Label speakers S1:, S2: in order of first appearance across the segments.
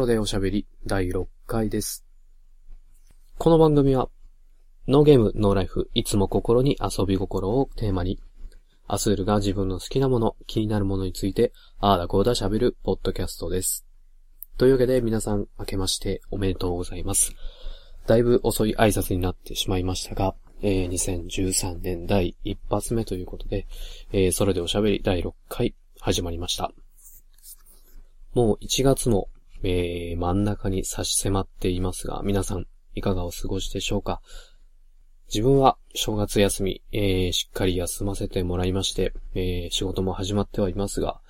S1: ソロでおしゃべり第6回です。この番組は、ノーゲーム、ノーライフ、いつも心に遊び心をテーマに、アスールが自分の好きなもの、気になるものについて、あーだこーだ喋るポッドキャストです。というわけで皆さん、明けましておめでとうございます。だいぶ遅い挨拶になってしまいましたが、えー2013年第一発目ということで、えーそれでおしゃべり第6回始まりました。もう1月も、えー真ん中に差し迫っていますが、皆さんいかがお過ごしでしょうか？自分は正月休み、えーしっかり休ませてもらいまして、えー仕事も始まってはいますが、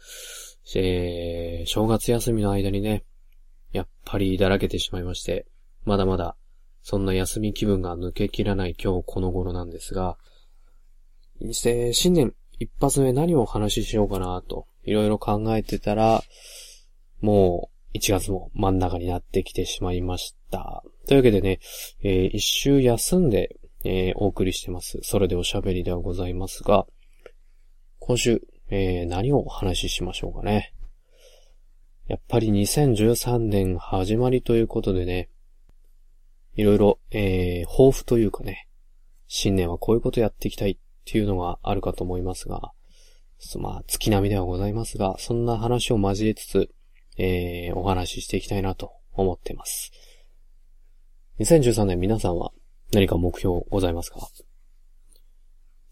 S1: えー正月休みの間にね、やっぱりだらけてしまいまして、まだまだそんな休み気分が抜けきらない今日この頃なんですが、にして新年一発目何をお話ししようかなと、いろいろ考えてたら、もう1月も真ん中になってきてしまいました。というわけでね、えー一週休んで、えーお送りしてます。それでおしゃべりではございますが、今週、えー何をお話ししましょうかね。やっぱり2013年始まりということでね、いろいろ、えー抱負というかね、新年はこういうことやっていきたいっていうのがあるかと思いますが、まあ、月並みではございますが、そんな話を交えつつ、えーお話ししていきたいなと思っています。2013年皆さんは何か目標ございますか？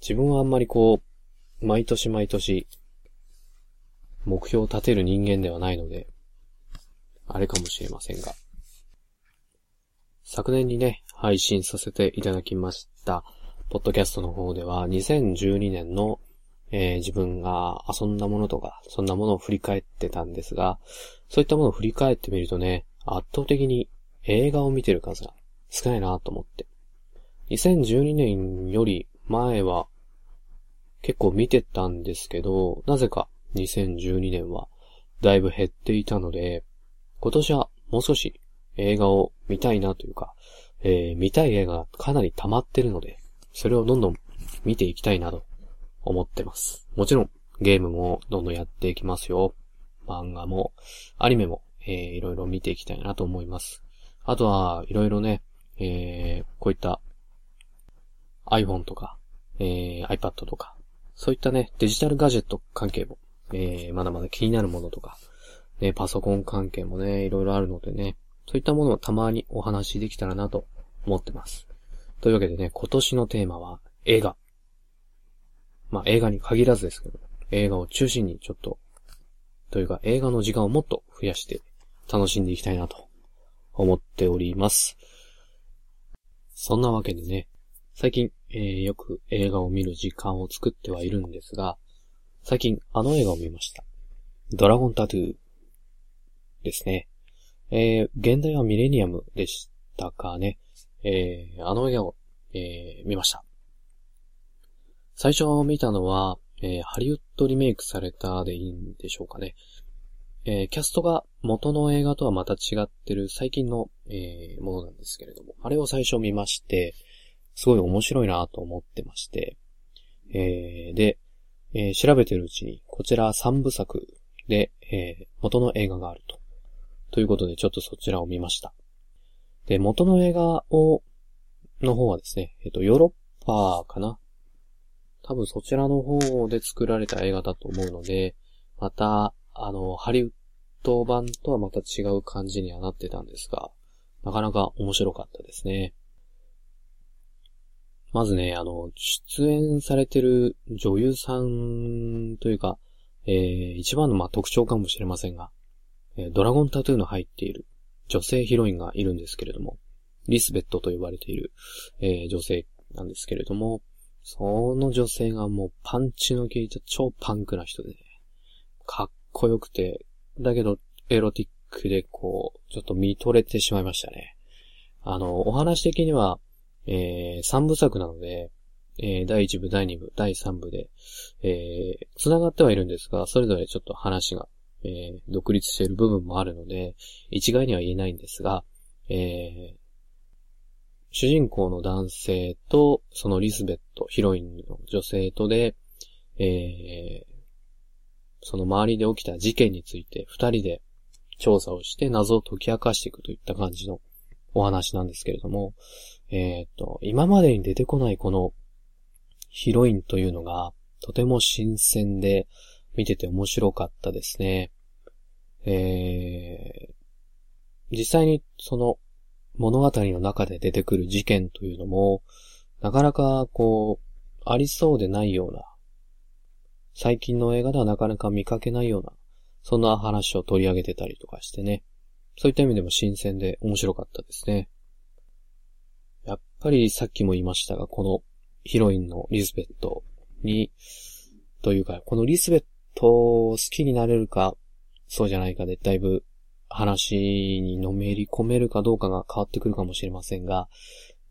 S1: 自分はあんまりこう、毎年毎年、目標を立てる人間ではないので、あれかもしれませんが、昨年にね、配信させていただきました、ポッドキャストの方では、2012年の、えー自分が遊んだものとか、そんなものを振り返ってたんですが、そういったものを振り返ってみるとね、圧倒的に映画を見てる数が少ないなと思って。2012年より前は結構見てたんですけど、なぜか2012年はだいぶ減っていたので、今年はもう少し映画を見たいなというか、えー見たい映画がかなり溜まってるので、それをどんどん見ていきたいなと思ってます。もちろんゲームもどんどんやっていきますよ。漫画も、アニメも、えーいろいろ見ていきたいなと思います。あとは、いろいろね、えーこういった iPhone とか、えー iPad とか、そういったね、デジタルガジェット関係も、えーまだまだ気になるものとか、ね、パソコン関係もね、いろいろあるのでね、そういったものをたまにお話しできたらなと思ってます。というわけでね、今年のテーマは映画。まあ映画に限らずですけど、映画を中心にちょっと、というか映画の時間をもっと増やして楽しんでいきたいなと思っております。そんなわけでね、最近、えーよく映画を見る時間を作ってはいるんですが、最近あの映画を見ました。ドラゴンタトゥーですね。えー現代はミレニアムでしたかね。えーあの映画を、えー見ました。最初見たのは、えーハリウッドリメイクされたでいいんでしょうかね。えーキャストが元の映画とはまた違ってる最近の、えーものなんですけれども、あれを最初見まして、すごい面白いなと思ってまして、えーで、えー調べてるうちに、こちら3部作で、えー元の映画があると。ということで、ちょっとそちらを見ました。で、元の映画を、の方はですね、えっ、と、ヨーロッパかな多分そちらの方で作られた映画だと思うので、また、あの、ハリウッド版とはまた違う感じにはなってたんですが、なかなか面白かったですね。まずね、あの、出演されてる女優さんというか、えー、一番のま特徴かもしれませんが、えドラゴンタトゥーの入っている女性ヒロインがいるんですけれども、リスベットと呼ばれている、えー女性なんですけれども、その女性がもうパンチの効いた超パンクな人でね、かっこよくて、だけどエロティックでこう、ちょっと見とれてしまいましたね。あの、お話的には、えー、3部作なので、えー第1部、第2部、第3部で、えー、繋がってはいるんですが、それぞれちょっと話が、えー独立している部分もあるので、一概には言えないんですが、えー主人公の男性と、そのリスベット、ヒロインの女性とで、えーその周りで起きた事件について二人で調査をして謎を解き明かしていくといった感じのお話なんですけれども、えっ、と、今までに出てこないこのヒロインというのがとても新鮮で見てて面白かったですね。えー、実際にその物語の中で出てくる事件というのも、なかなかこう、ありそうでないような、最近の映画ではなかなか見かけないような、そんな話を取り上げてたりとかしてね。そういった意味でも新鮮で面白かったですね。やっぱりさっきも言いましたが、このヒロインのリズベットに、というか、このリズベットを好きになれるか、そうじゃないかで、だいぶ話にのめり込めるかどうかが変わってくるかもしれませんが、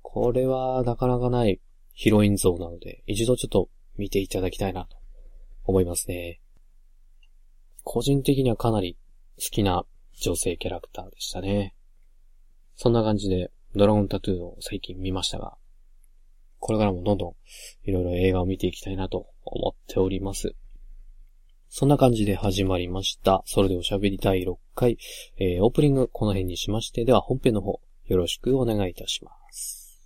S1: これはなかなかないヒロイン像なので、一度ちょっと見ていただきたいなと思いますね。個人的にはかなり好きな女性キャラクターでしたね。そんな感じで、ドラゴンタトゥーを最近見ましたが、これからもどんどんいろいろ映画を見ていきたいなと思っております。そんな感じで始まりました。それでおしゃべり第6回、えー、オープニングこの辺にしまして、では本編の方、よろしくお願いいたします。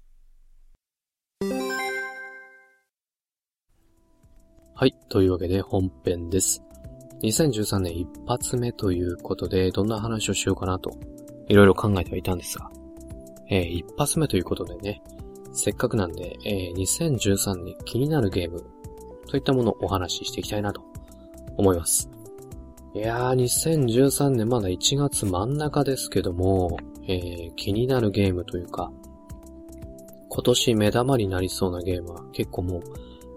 S1: はい。というわけで本編です。2013年一発目ということで、どんな話をしようかなと、いろいろ考えてはいたんですが、えー、一発目ということでね、せっかくなんで、えー、2013年気になるゲーム、といったものをお話ししていきたいなと思います。いやー、2013年まだ1月真ん中ですけども、えー、気になるゲームというか、今年目玉になりそうなゲームは結構もう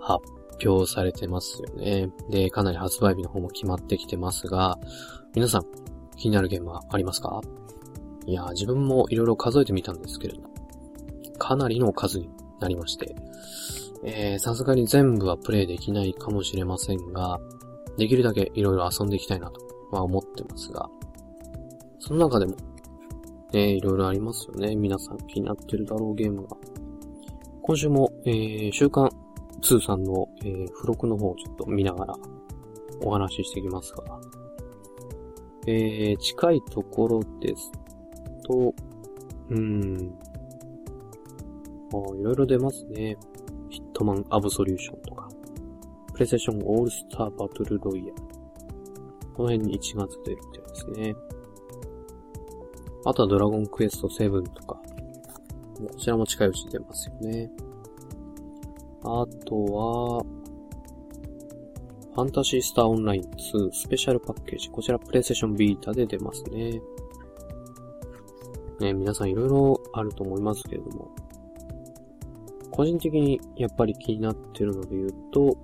S1: 発表されてますよね。で、かなり発売日の方も決まってきてますが、皆さん、気になるゲームはありますか？いやー、自分も色々数えてみたんですけれど、かなりの数になりまして、えー、さすがに全部はプレイできないかもしれませんが、できるだけ色々遊んでいきたいなとは思ってますが、その中でも、ね、いろいろありますよね。皆さん気になってるだろうゲームが。今週も、えー、週刊2さんの、えー、付録の方をちょっと見ながらお話ししていきますが、えー、近いところですと、うーん、あいろいろ出ますね。ヒットマンアブソリューションとか、プレイステーションオールスターバトルロイヤル。この辺に1月出るってやつですね。あとはドラゴンクエスト7とか、こちらも近いうちに出ますよね。あとは、ファンタシースターオンライン2スペシャルパッケージ。こちらプレイステーションビータで出ますね。ね、皆さんいろいろあると思いますけれども、個人的にやっぱり気になってるので言うと、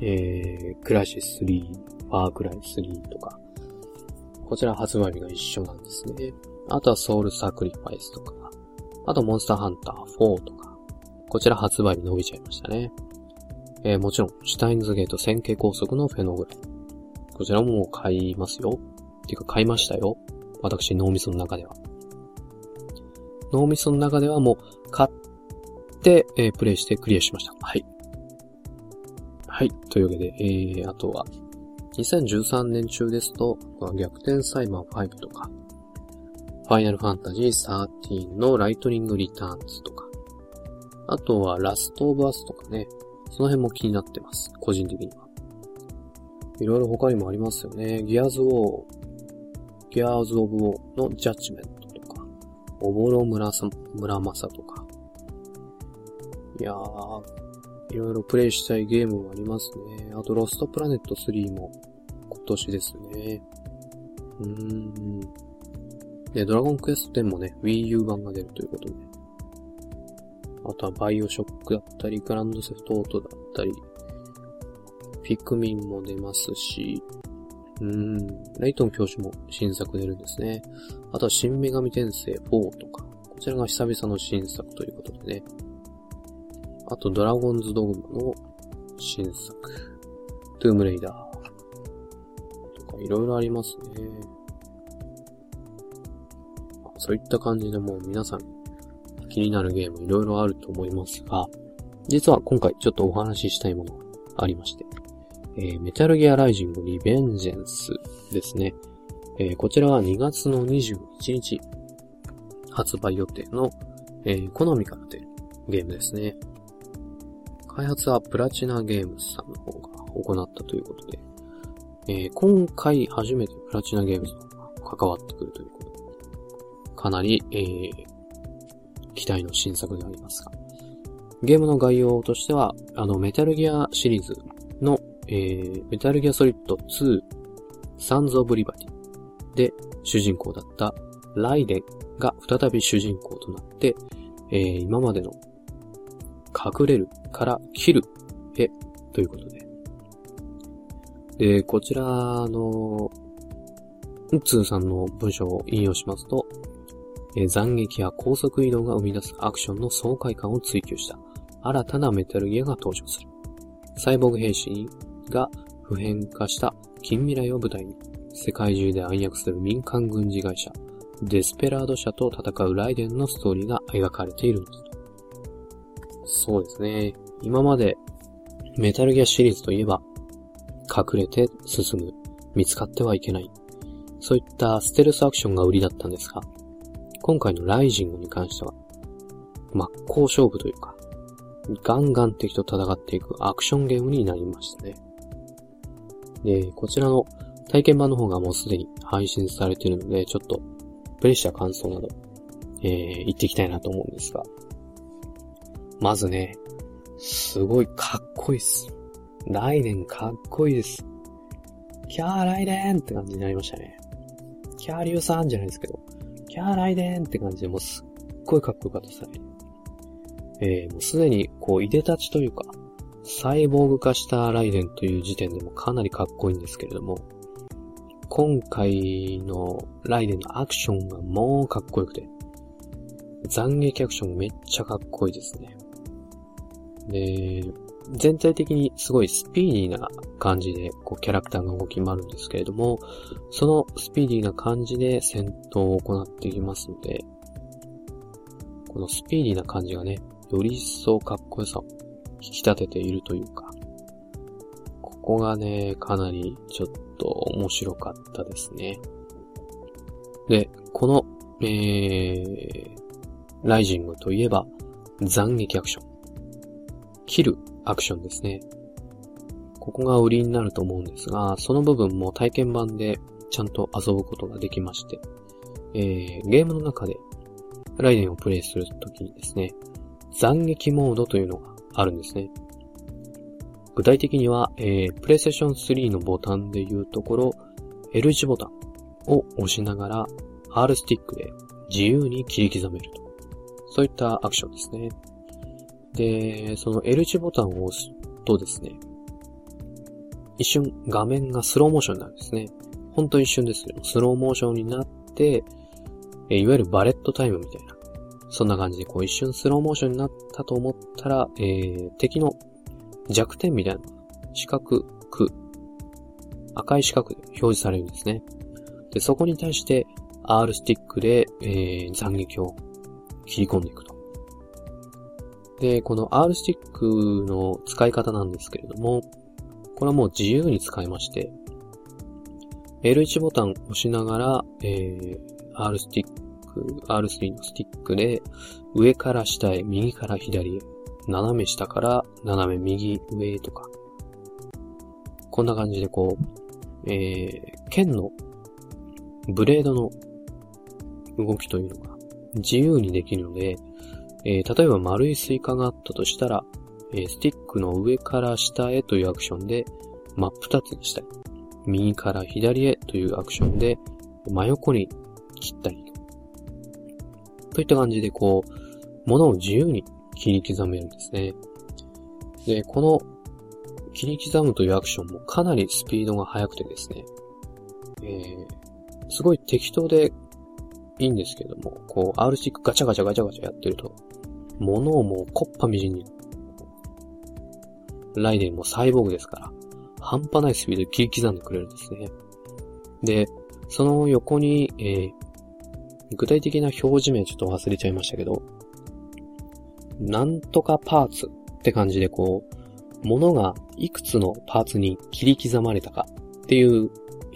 S1: えー、クラシス3、ファークライ3とか、こちら発売日が一緒なんですね。あとはソウルサクリファイスとか、あとモンスターハンター4とか、こちら発売日伸びちゃいましたね。えー、もちろん、シュタインズゲート線形高速のフェノグラム。こちらももう買いますよ。ていうか買いましたよ。私、脳みその中では。脳みその中ではもう買って、えー、プレイしてクリアしました。はい。はい。というわけで、えー、あとは、2013年中ですと、逆転サイバー5とか、ファイナルファンタジー13のライトニングリターンズとか、あとはラストオブアスとかね、その辺も気になってます。個人的には。いろいろ他にもありますよね。ギアーズウォー、ギアーズオブウォーのジャッジメントとか、おぼろ村さ、村正とか。いやー、いろいろプレイしたいゲームもありますね。あと、ロストプラネット3も今年ですね。うーん。で、ドラゴンクエスト10もね、Wii U 版が出るということで、あとはバイオショックだったり、グランドセフトオートだったり、ピクミンも出ますし、うーん、ライトン教師も新作出るんですね。あとは新女神転生4とか、こちらが久々の新作ということでね。あとドラゴンズドグマの新作、トゥームレイダーとかいろいろありますね。そういった感じでもう皆さん気になるゲームいろいろあると思いますが、実は今回ちょっとお話ししたいものがありまして、えー、メタルギアライジングリベンジェンスですね。えー、こちらは2月の21日発売予定の、えー、コナミから出るゲームですね。開発はプラチナゲームズさんの方が行ったということで、えー、今回初めてプラチナゲームズが関わってくるということで、かなり、えー、期待の新作でありますが、ゲームの概要としては、あの、メタルギアシリーズの、えー、メタルギアソリッド2、サンズ・オブ・リバティで主人公だったライデンが再び主人公となって、えー、今までの隠れるから切るへということで。で、こちらの、うつーさんの文章を引用しますと、えー、斬撃や高速移動が生み出すアクションの爽快感を追求した新たなメタルギアが登場する。サイボーグ兵士が普遍化した近未来を舞台に、世界中で暗躍する民間軍事会社、デスペラード社と戦うライデンのストーリーが描かれているんです。そうですね。今までメタルギアシリーズといえば、隠れて進む、見つかってはいけない。そういったステルスアクションが売りだったんですが、今回のライジングに関しては、真っ向勝負というか、ガンガン敵と戦っていくアクションゲームになりましたね。で、こちらの体験版の方がもうすでに配信されているので、ちょっとプレイした感想など、えー、言っていきたいなと思うんですが。まずね、すごいかっこいいっす。ライデンかっこいいです。キャーライデンって感じになりましたね。キャーリュウさんじゃないですけど、キャーライデンって感じでもうすっごいかっこよかったですね。えー、もうすでにこう、いでたちというか、サイボーグ化したライデンという時点でもかなりかっこいいんですけれども、今回のライデンのアクションがもうかっこよくて、斬撃アクションめっちゃかっこいいですね。で、全体的にすごいスピーディーな感じで、こう、キャラクターが動き回るんですけれども、そのスピーディーな感じで戦闘を行っていきますので、このスピーディーな感じがね、より一層かっこよさを引き立てているというか、ここがね、かなりちょっと面白かったですね。で、この、えー、ライジングといえば、斬撃アクション。切るアクションですね。ここが売りになると思うんですが、その部分も体験版でちゃんと遊ぶことができまして、えー、ゲームの中でライデンをプレイするときにですね、斬撃モードというのがあるんですね。具体的には、えー、プレイステーション3のボタンでいうところ、L 字ボタンを押しながら R スティックで自由に切り刻めると。そういったアクションですね。で、その L 字ボタンを押すとですね、一瞬画面がスローモーションになるんですね。ほんと一瞬ですけど、スローモーションになって、えいわゆるバレットタイムみたいな。そんな感じでこう一瞬スローモーションになったと思ったら、えー、敵の弱点みたいな四角く、赤い四角で表示されるんですね。で、そこに対して R スティックで、えー、斬撃を切り込んでいくと。で、この R スティックの使い方なんですけれども、これはもう自由に使いまして、L1 ボタンを押しながら、えー、R スティック、R3 のスティックで、上から下へ、右から左へ、斜め下から斜め右上へとか、こんな感じでこう、えー、剣のブレードの動きというのが自由にできるので、えー、例えば丸いスイカがあったとしたら、えー、スティックの上から下へというアクションで真っ二つにしたり、右から左へというアクションで真横に切ったり、といった感じでこう、物を自由に切り刻めるんですね。で、この切り刻むというアクションもかなりスピードが速くてですね、えー、すごい適当でいいんですけども、こう、R スティックガチャガチャガチャガチャやってると、物をもうコッパみじんに、ライデンもサイボーグですから、半端ないスピードで切り刻んでくれるんですね。で、その横に、えー、具体的な表示名ちょっと忘れちゃいましたけど、なんとかパーツって感じでこう、物がいくつのパーツに切り刻まれたかっていう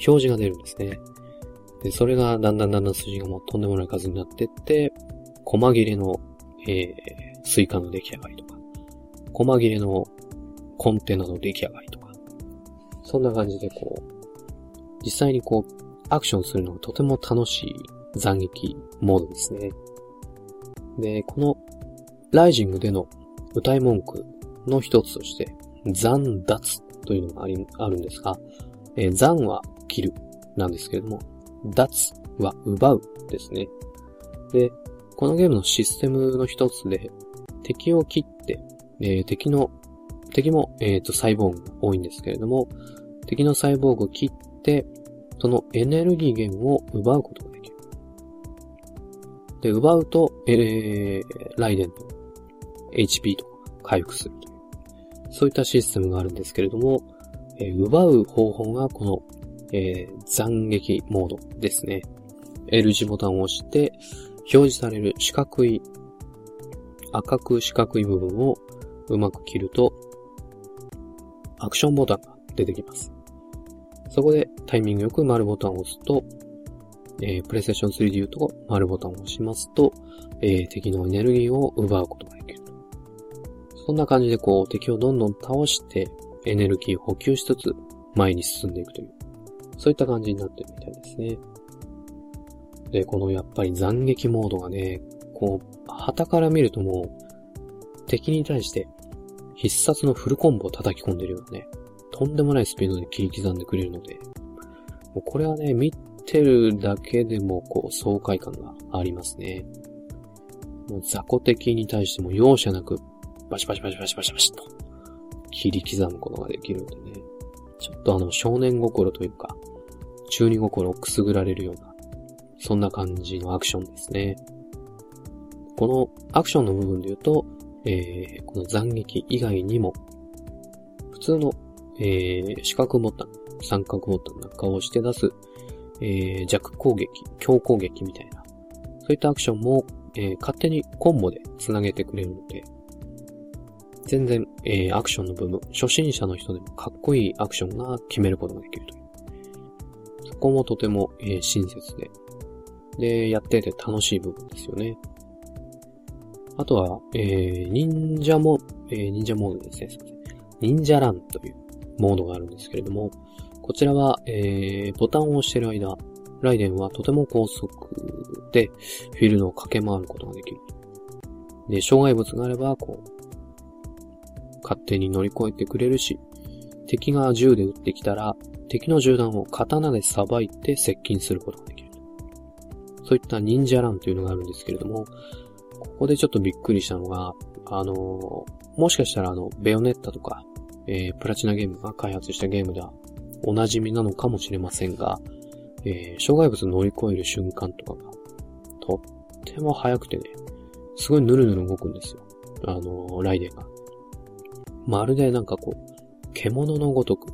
S1: 表示が出るんですね。で、それがだんだんだんだん数字がもうとんでもない数になってって、細切れの、えー、スイカの出来上がりとか、細切れのコンテナの出来上がりとか、そんな感じでこう、実際にこう、アクションするのがとても楽しい斬撃モードですね。で、この、ライジングでの歌い文句の一つとして、残脱というのがあり、あるんですが、えー、残は切るなんですけれども、脱は奪うですね。で、このゲームのシステムの一つで、敵を切って、えー、敵の、敵も、えっ、ー、と、サイボーグが多いんですけれども、敵のサイボーグを切って、そのエネルギー源を奪うことができる。で、奪うと、えー、ライデンの HP とか回復するという、そういったシステムがあるんですけれども、えー、奪う方法がこの、えー、斬撃モードですね。L 字ボタンを押して、表示される四角い、赤く四角い部分をうまく切ると、アクションボタンが出てきます。そこでタイミングよく丸ボタンを押すと、えー、プレイステーション3で言うと、丸ボタンを押しますと、えー、敵のエネルギーを奪うことができる。そんな感じでこう、敵をどんどん倒して、エネルギーを補給しつつ、前に進んでいくという、そういった感じになってるみたいですね。で、このやっぱり斬撃モードがね、こう、旗から見るともう、敵に対して必殺のフルコンボを叩き込んでるよね、とんでもないスピードで切り刻んでくれるので、もうこれはね、見てるだけでもこう爽快感がありますね。もう雑魚敵に対しても容赦なくバシバシバシバシバシバシと切り刻むことができるんでね。ちょっとあの少年心というか、中二心をくすぐられるような、そんな感じのアクションですね。このアクションの部分で言うと、えー、この斬撃以外にも、普通のえー、四角ボタン、三角ボタンなんかを押して出す、えー、弱攻撃、強攻撃みたいな、そういったアクションも、えー、勝手にコンボで繋げてくれるので、全然、えー、アクションの部分、初心者の人でもかっこいいアクションが決めることができるという。そこもとても、えー、親切で、で、やってて楽しい部分ですよね。あとは、えー、忍者も、えー、忍者モードですね。すいません。忍者ランという、モードがあるんですけれども、こちらは、えー、ボタンを押してる間、ライデンはとても高速で、フィールドを駆け回ることができる。で、障害物があれば、こう、勝手に乗り越えてくれるし、敵が銃で撃ってきたら、敵の銃弾を刀でさばいて接近することができる。そういった忍者ランというのがあるんですけれども、ここでちょっとびっくりしたのが、あの、もしかしたらあの、ベヨネッタとか、えー、プラチナゲームが開発したゲームではお馴染みなのかもしれませんが、えー、障害物乗り越える瞬間とかが、とっても速くてね、すごいヌルヌル動くんですよ。あのー、ライデンが。まるでなんかこう、獣のごとく、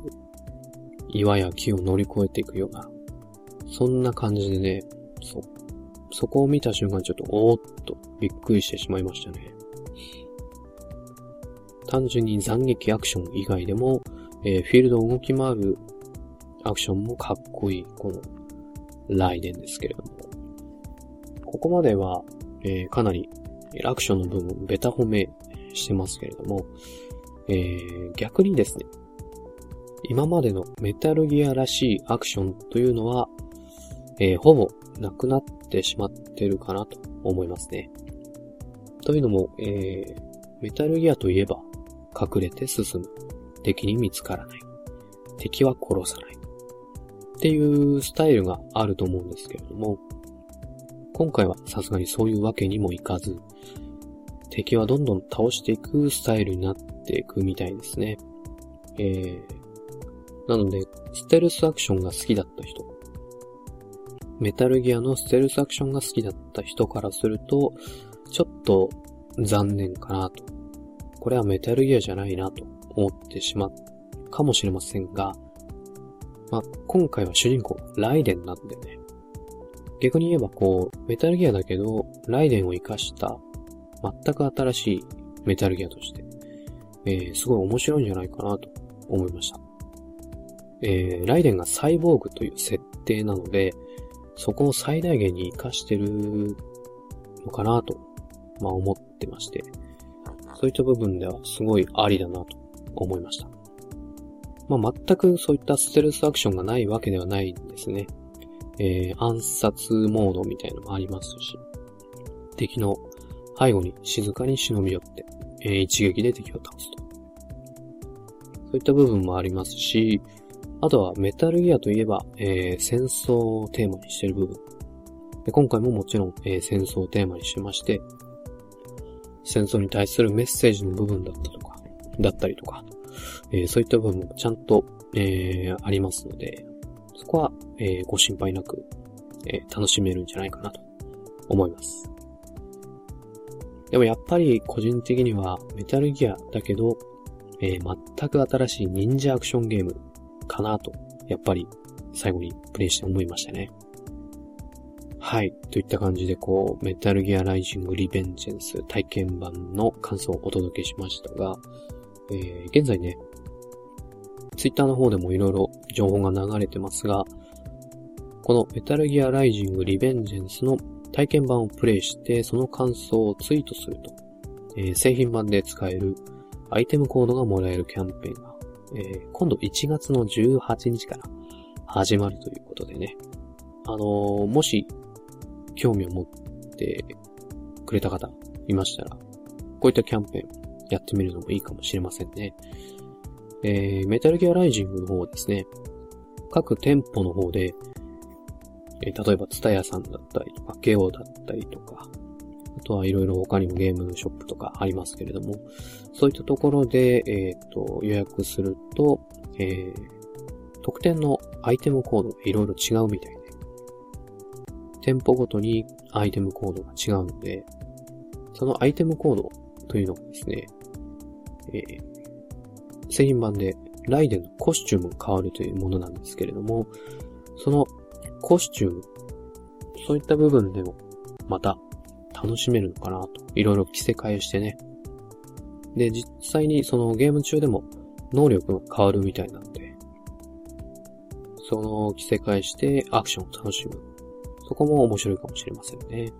S1: 岩や木を乗り越えていくような、そんな感じでね、そう、そこを見た瞬間ちょっと、おーっとびっくりしてしまいましたね。単純に斬撃アクション以外でも、えー、フィールドを動き回るアクションもかっこいい、この、ライデンですけれども。ここまでは、えー、かなり、アクションの部分、ベタ褒めしてますけれども、えー、逆にですね、今までのメタルギアらしいアクションというのは、えー、ほぼなくなってしまってるかなと思いますね。というのも、えー、メタルギアといえば、隠れて進む。敵に見つからない。敵は殺さない。っていうスタイルがあると思うんですけれども、今回はさすがにそういうわけにもいかず、敵はどんどん倒していくスタイルになっていくみたいですね。えー、なので、ステルスアクションが好きだった人、メタルギアのステルスアクションが好きだった人からすると、ちょっと残念かなとこれはメタルギアじゃないなと思ってしまうかもしれませんが、まあ、今回は主人公、ライデンなんでね、逆に言えばこう、メタルギアだけど、ライデンを活かした全く新しいメタルギアとして、えー、すごい面白いんじゃないかなと思いました。えー、ライデンがサイボーグという設定なので、そこを最大限に活かしてるのかなと、まあ思ってまして、そういった部分ではすごいありだなと思いました。まあ全くそういったステルスアクションがないわけではないんですね。えー、暗殺モードみたいなのもありますし、敵の背後に静かに忍び寄って、えー、一撃で敵を倒すと。そういった部分もありますし、あとはメタルギアといえば、えー、戦争をテーマにしてる部分。で今回ももちろん、えー、戦争をテーマにしてまして、戦争に対するメッセージの部分だったとか、だったりとか、えー、そういった部分もちゃんと、えー、ありますので、そこは、えー、ご心配なく、え、楽しめるんじゃないかなと思います。でもやっぱり個人的にはメタルギアだけど、え、全く新しい忍者アクションゲームかなと、やっぱり最後にプレイして思いましたね。はい。といった感じで、こう、メタルギアライジングリベンジェンス体験版の感想をお届けしましたが、えー、現在ね、ツイッターの方でも色々情報が流れてますが、このメタルギアライジングリベンジェンスの体験版をプレイして、その感想をツイートすると、えー、製品版で使えるアイテムコードがもらえるキャンペーンが、えー、今度1月の18日から始まるということでね。あのー、もし、興味を持ってくれた方いましたら、こういったキャンペーンやってみるのもいいかもしれませんね。えー、メタルギアライジングの方ですね、各店舗の方で、えー、例えばツタヤさんだったりとか、ゲオだったりとか、あとはいろいろ他にもゲームショップとかありますけれども、そういったところで、えっ、ー、と、予約すると、えー、特典のアイテムコードがいろいろ違うみたいで、店舗ごとにアイテムコードが違うので、そのアイテムコードというのがですね、えー、製品版でライデンのコスチュームが変わるというものなんですけれども、そのコスチューム、そういった部分でもまた楽しめるのかなと。いろいろ着せ替えしてね。で、実際にそのゲーム中でも能力が変わるみたいなので、その着せ替えしてアクションを楽しむ。そこも面白いかもしれませんね。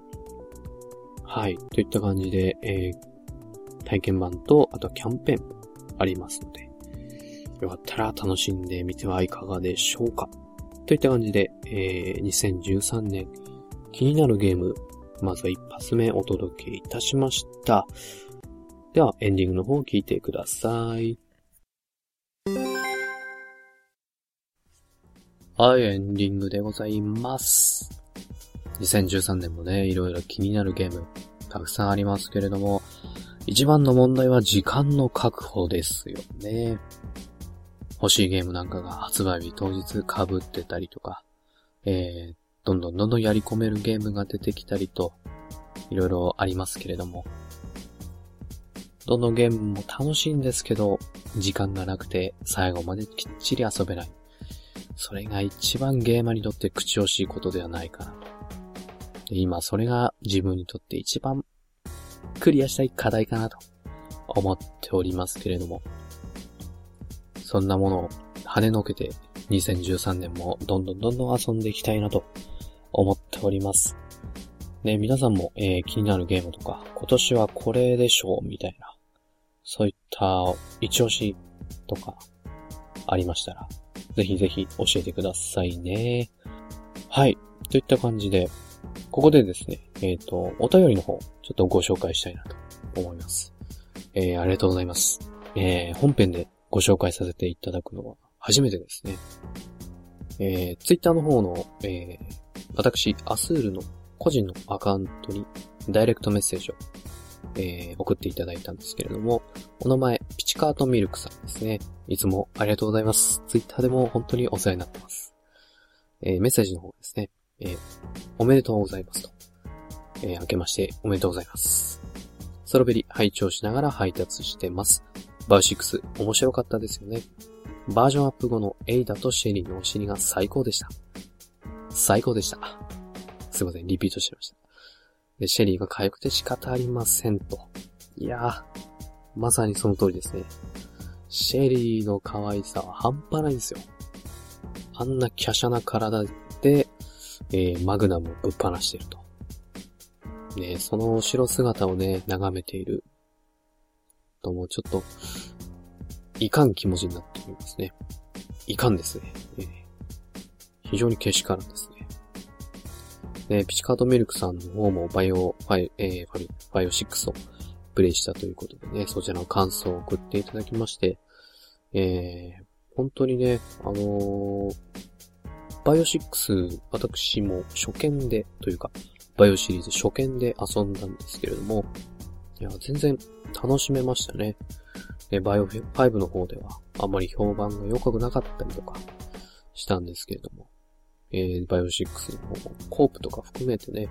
S1: はい。といった感じで、えー、体験版と、あとはキャンペーンもありますので、よかったら楽しんでみてはいかがでしょうか。といった感じで、えー、2013年気になるゲーム、まず一発目お届けいたしました。では、エンディングの方を聞いてください。はい、エンディングでございます。2013年もね、いろいろ気になるゲーム、たくさんありますけれども、一番の問題は時間の確保ですよね。欲しいゲームなんかが発売日当日被ってたりとか、えー、どんどんどんどんやり込めるゲームが出てきたりと、いろいろありますけれども、どのゲームも楽しいんですけど、時間がなくて最後まできっちり遊べない。それが一番ゲーマーにとって口惜しいことではないかなと。今それが自分にとって一番クリアしたい課題かなと思っておりますけれども、そんなものを跳ねのけて2013年もどんどんどんどん遊んでいきたいなと思っております。ね、皆さんも、えー、気になるゲームとか、今年はこれでしょうみたいな、そういった一押しとかありましたら、ぜひぜひ教えてくださいね。はい。といった感じで、ここでですね、えっ、ー、と、お便りの方、ちょっとご紹介したいなと思います。えー、ありがとうございます。えー、本編でご紹介させていただくのは初めてですね。えー、ツイッターの方の、えー、私、アスールの個人のアカウントにダイレクトメッセージを、えー、送っていただいたんですけれども、お名前、ピチカートミルクさんですね。いつもありがとうございます。ツイッターでも本当にお世話になってます。えー、メッセージの方ですね。えー、おめでとうございますと。えー、明けましておめでとうございます。ストロベリ拝聴しながら配達してます。バウ6面白かったですよね。バージョンアップ後のエイダとシェリーのお尻が最高でした。最高でした。すいません、リピートしてました。で、シェリーが痒くて仕方ありませんと。いやー、まさにその通りですね。シェリーの可愛さは半端ないんですよ。あんな華奢な体で、えー、マグナムをぶっ放してると。ね、その後ろ姿をね、眺めているともうちょっと、いかん気持ちになっておりますね。いかんですね。えー、非常にけしからんですね。で、ピチカートミルクさんの方もバイオ、ファイ、えー、ファイ、ファイオ6をプレイしたということでね、そちらの感想を送っていただきまして、えー、本当にね、あのー、バイオ6、私も初見で、というか、バイオシリーズ初見で遊んだんですけれども、いや、全然楽しめましたね。で、バイオ5の方では、あまり評判が良くなかったりとかしたんですけれども、えー、バイオ6の方も、コープとか含めてね、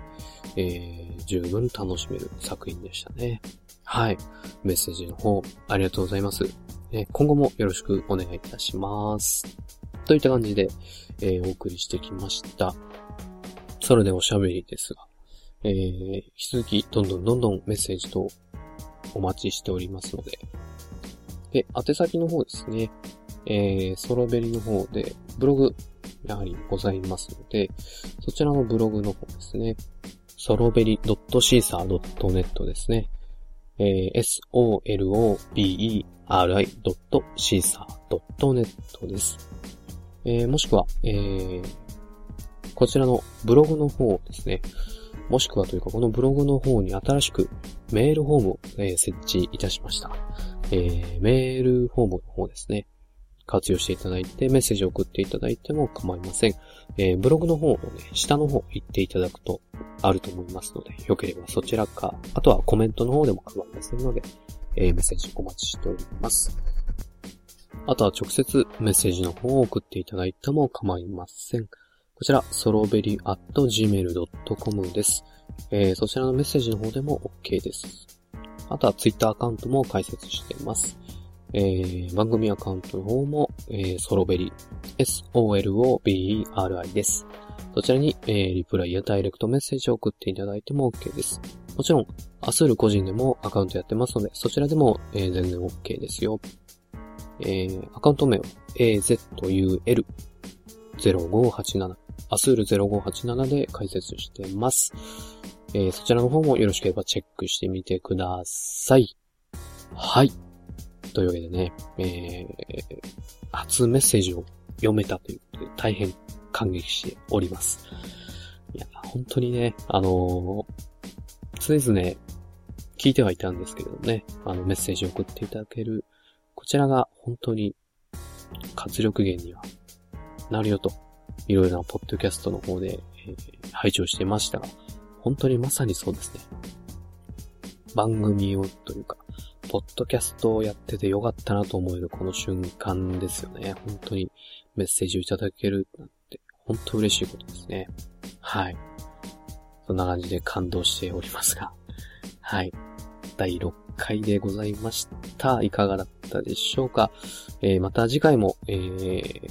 S1: えー、十分楽しめる作品でしたね。はい。メッセージの方、ありがとうございます。え今後もよろしくお願いいたします。といった感じで、えー、お送りしてきました。それでおしゃべりですが、えー、引き続き、どんどんどんどんメッセージとお待ちしておりますので。で、宛先の方ですね。えー、ソロベリの方で、ブログ、やはりございますので、そちらのブログの方ですね。ソロベリ .caesar.net ですね。えー、soloberi.caesar.net です。えー、もしくは、えー、こちらのブログの方ですね。もしくはというか、このブログの方に新しくメールフォームを、えー、設置いたしました。えー、メールフォームの方ですね。活用していただいて、メッセージを送っていただいても構いません。えー、ブログの方のね、下の方行っていただくとあると思いますので、よければそちらか、あとはコメントの方でも構いませんので、えー、メッセージお待ちしております。あとは直接メッセージの方を送っていただいても構いません。こちら、ソロベリ at gmail.com です。えー、そちらのメッセージの方でも OK です。あとは Twitter アカウントも開設しています。えー、番組アカウントの方も、えー、ソロベリ、S-O-L-O-B-E-R-I です。そちらに、えー、リプライやダイレクトメッセージを送っていただいても OK です。もちろん、アスール個人でもアカウントやってますので、そちらでも、えー、全然 OK ですよ。えー、アカウント名は azul0587 アスール0587で解説してます。えー、そちらの方もよろしければチェックしてみてください。はい。というわけでね、えー、初メッセージを読めたということで大変感激しております。いや、本当にね、あのー、常々聞いてはいたんですけれどもね、あのメッセージを送っていただける、こちらが本当に活力源にはなるよと、いろいろなポッドキャストの方で、えー、拝聴してましたが、本当にまさにそうですね。番組をというか、ポッドキャストをやっててよかったなと思えるこの瞬間ですよね。本当にメッセージをいただけるなんて、本当嬉しいことですね。はい。そんな感じで感動しておりますが。はい。第6回でございました。いかがだったでしょうか？えー、また次回も、えー、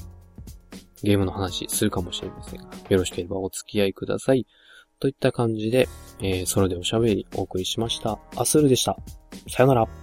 S1: ゲームの話するかもしれませんが、よろしければお付き合いください。といった感じで、えー、それでおしゃべりお送りしました。アスルでした。さよなら。